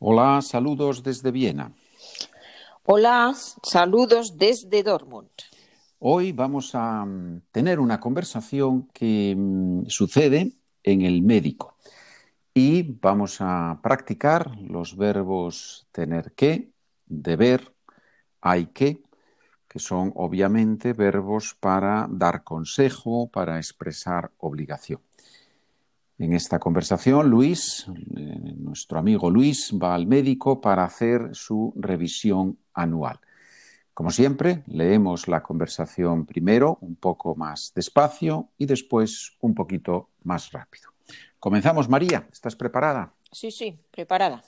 Hola, saludos desde Viena. Hola, saludos desde Dortmund. Hoy vamos a mm, tener una conversación que mm, sucede en el médico y vamos a practicar los verbos tener que, deber, hay que, que son obviamente verbos para dar consejo, para expresar obligación. En esta conversación, Luis, eh, nuestro amigo Luis, va al médico para hacer su revisión anual. Como siempre, leemos la conversación primero un poco más despacio y después un poquito más rápido. Comenzamos, María. ¿Estás preparada? Sí, sí, preparada.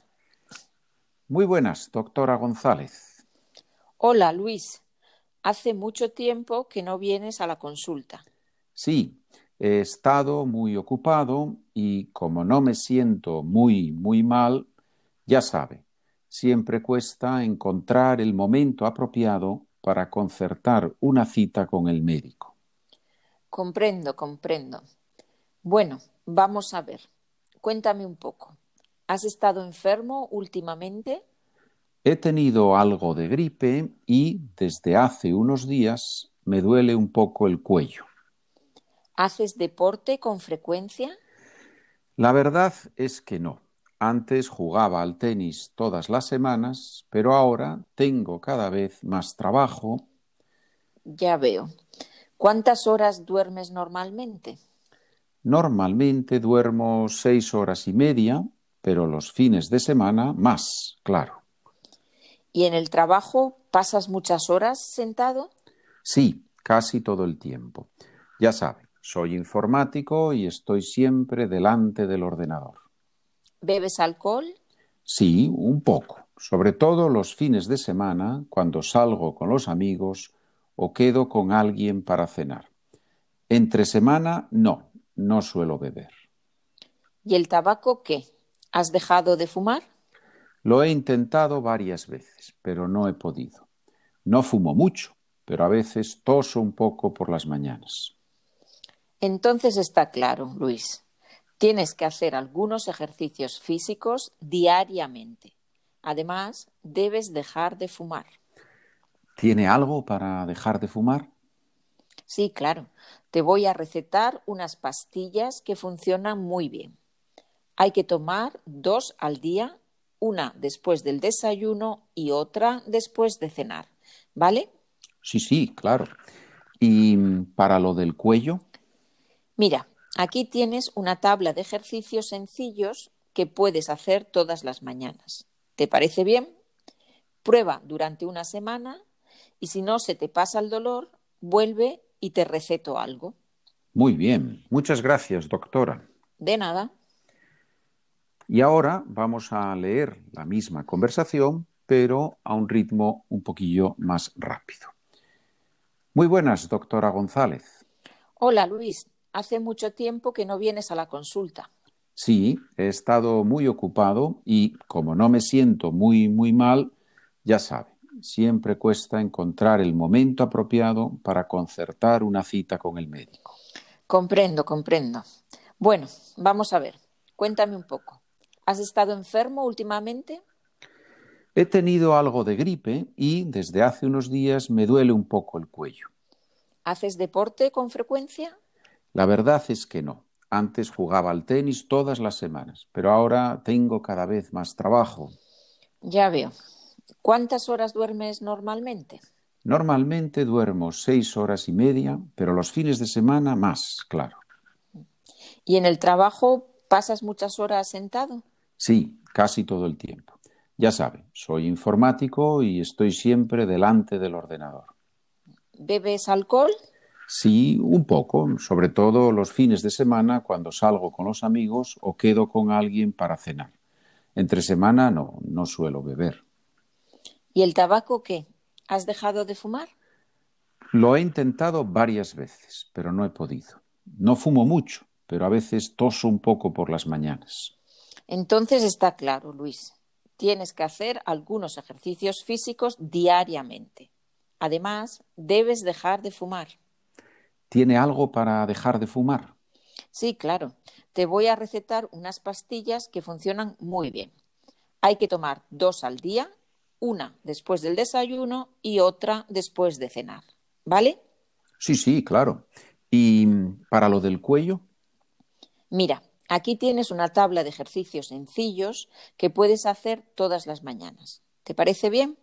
Muy buenas, doctora González. Hola, Luis. Hace mucho tiempo que no vienes a la consulta. Sí, he estado muy ocupado y como no me siento muy, muy mal, ya sabe, siempre cuesta encontrar el momento apropiado para concertar una cita con el médico. Comprendo, comprendo. Bueno, vamos a ver. Cuéntame un poco. ¿Has estado enfermo últimamente? He tenido algo de gripe y desde hace unos días me duele un poco el cuello. ¿Haces deporte con frecuencia? La verdad es que no. Antes jugaba al tenis todas las semanas, pero ahora tengo cada vez más trabajo. Ya veo. ¿Cuántas horas duermes normalmente? Normalmente duermo seis horas y media, pero los fines de semana más, claro. ¿Y en el trabajo pasas muchas horas sentado? Sí, casi todo el tiempo. Ya sabe, soy informático y estoy siempre delante del ordenador. ¿Bebes alcohol? Sí, un poco, sobre todo los fines de semana, cuando salgo con los amigos o quedo con alguien para cenar. Entre semana, no, no suelo beber. ¿Y el tabaco qué? ¿Has dejado de fumar? Lo he intentado varias veces, pero no he podido. No fumo mucho, pero a veces toso un poco por las mañanas. Entonces está claro, Luis. Tienes que hacer algunos ejercicios físicos diariamente. Además, debes dejar de fumar. ¿Tiene algo para dejar de fumar? Sí, claro. Te voy a recetar unas pastillas que funcionan muy bien. Hay que tomar dos al día una después del desayuno y otra después de cenar. ¿Vale? Sí, sí, claro. ¿Y para lo del cuello? Mira, aquí tienes una tabla de ejercicios sencillos que puedes hacer todas las mañanas. ¿Te parece bien? Prueba durante una semana y si no se te pasa el dolor, vuelve y te receto algo. Muy bien. Muchas gracias, doctora. De nada. Y ahora vamos a leer la misma conversación, pero a un ritmo un poquillo más rápido. Muy buenas, doctora González. Hola, Luis. Hace mucho tiempo que no vienes a la consulta. Sí, he estado muy ocupado y como no me siento muy, muy mal, ya sabe, siempre cuesta encontrar el momento apropiado para concertar una cita con el médico. Comprendo, comprendo. Bueno, vamos a ver. Cuéntame un poco. ¿Has estado enfermo últimamente? He tenido algo de gripe y desde hace unos días me duele un poco el cuello. ¿Haces deporte con frecuencia? La verdad es que no. Antes jugaba al tenis todas las semanas, pero ahora tengo cada vez más trabajo. Ya veo. ¿Cuántas horas duermes normalmente? Normalmente duermo seis horas y media, pero los fines de semana más, claro. ¿Y en el trabajo pasas muchas horas sentado? Sí, casi todo el tiempo. Ya sabe, soy informático y estoy siempre delante del ordenador. ¿Bebes alcohol? Sí, un poco, sobre todo los fines de semana cuando salgo con los amigos o quedo con alguien para cenar. Entre semana no, no suelo beber. ¿Y el tabaco qué? ¿Has dejado de fumar? Lo he intentado varias veces, pero no he podido. No fumo mucho, pero a veces toso un poco por las mañanas. Entonces está claro, Luis, tienes que hacer algunos ejercicios físicos diariamente. Además, debes dejar de fumar. ¿Tiene algo para dejar de fumar? Sí, claro. Te voy a recetar unas pastillas que funcionan muy bien. Hay que tomar dos al día, una después del desayuno y otra después de cenar. ¿Vale? Sí, sí, claro. ¿Y para lo del cuello? Mira, aquí tienes una tabla de ejercicios sencillos que puedes hacer todas las mañanas. ¿Te parece bien?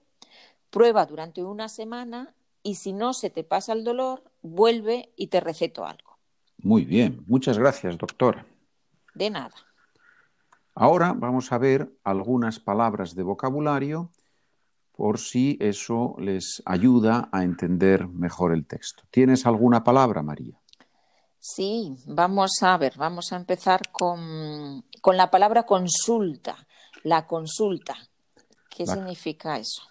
Prueba durante una semana y si no se te pasa el dolor, vuelve y te receto algo. Muy bien, muchas gracias, doctora. De nada. Ahora vamos a ver algunas palabras de vocabulario por si eso les ayuda a entender mejor el texto. ¿Tienes alguna palabra, María? Sí, vamos a ver, vamos a empezar con, la palabra consulta. La consulta. ¿Qué significa eso?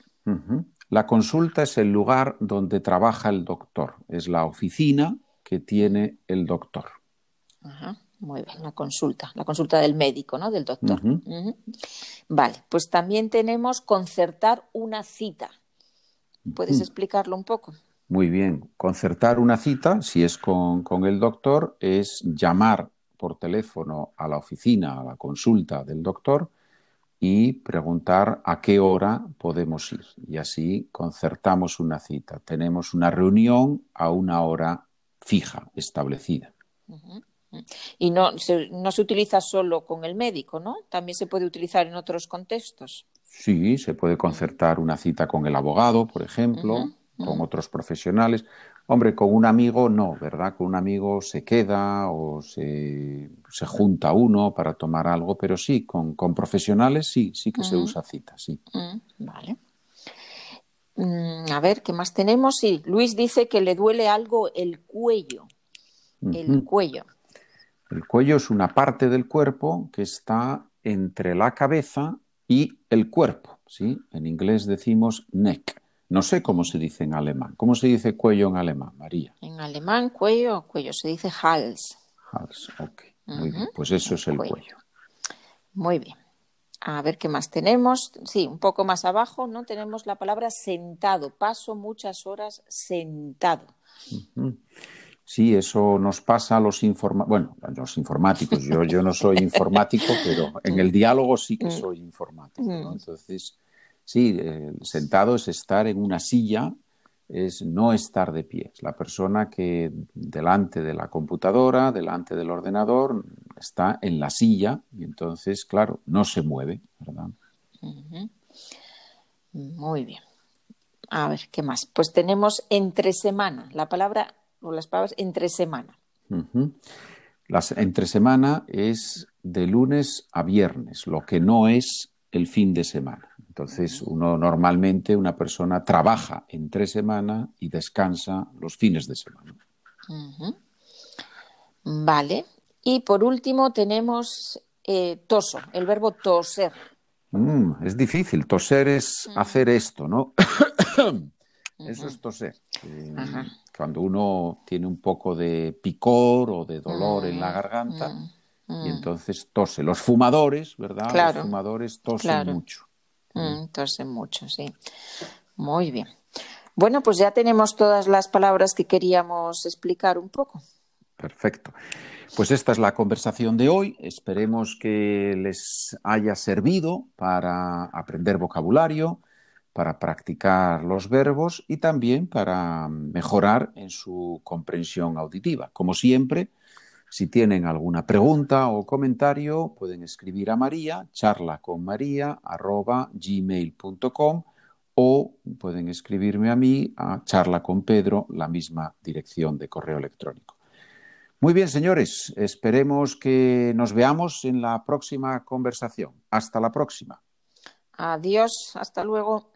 La consulta es el lugar donde trabaja el doctor, es la oficina que tiene el doctor. Ajá, muy bien, la consulta, la consulta del médico, ¿no? Del doctor. Vale, pues también tenemos concertar una cita. ¿Puedes explicarlo un poco? Muy bien, concertar una cita, si es con, con el doctor, es llamar por teléfono a la oficina, a la consulta del doctor, y preguntar a qué hora podemos ir. Y así concertamos una cita. Tenemos una reunión a una hora fija, establecida. Y no se, no se utiliza solo con el médico, ¿no? También se puede utilizar en otros contextos. Sí, se puede concertar una cita con el abogado, por ejemplo, con otros profesionales. Hombre, con un amigo no, ¿verdad? Con un amigo se queda o se, junta uno para tomar algo, pero sí, con, profesionales sí, sí que se usa cita, sí. Vale. Mm, a ver, ¿qué más tenemos? Sí, Luis dice que le duele algo el cuello. El cuello. El cuello es una parte del cuerpo que está entre la cabeza y el cuerpo, ¿sí? En inglés decimos neck. No sé cómo se dice en alemán. ¿Cómo se dice cuello en alemán, María? En alemán, cuello, cuello, se dice Hals. Hals, ok. Muy bien, pues eso es el cuello. Muy bien. A ver qué más tenemos. Sí, un poco más abajo, ¿no? Tenemos la palabra sentado. Paso muchas horas sentado. Sí, eso nos pasa a los informáticos. Bueno, los informáticos. Yo, yo no soy informático, pero en el diálogo sí que mm. soy informático. ¿no? Mm. Entonces, Sí, sentado es estar en una silla, es no estar de pie. Es la persona que delante de la computadora, delante del ordenador, está en la silla y entonces, claro, no se mueve, ¿verdad? Muy bien. A ver, ¿qué más? Pues tenemos entre semana, la palabra o las palabras entre semana. Las, entre semana es de lunes a viernes, lo que no es el fin de semana. Entonces, uno normalmente, una persona trabaja entre semana y descansa los fines de semana. Vale. Y por último tenemos eh, toso, el verbo toser. Mm, es difícil. Toser es hacer esto, ¿no? Eso es toser. Eh, cuando uno tiene un poco de picor o de dolor en la garganta, y entonces tose. Los fumadores, ¿verdad? Los fumadores tosen mucho. Entonces, mm, mucho, sí. Muy bien. Bueno, pues ya tenemos todas las palabras que queríamos explicar un poco. Perfecto. Pues esta es la conversación de hoy. Esperemos que les haya servido para aprender vocabulario, para practicar los verbos y también para mejorar en su comprensión auditiva. Como siempre, si tienen alguna pregunta o comentario, pueden escribir a María, charlaconmaria.gmail.com o pueden escribirme a mí a charla con Pedro, la misma dirección de correo electrónico. Muy bien, señores, esperemos que nos veamos en la próxima conversación. Hasta la próxima. Adiós, hasta luego.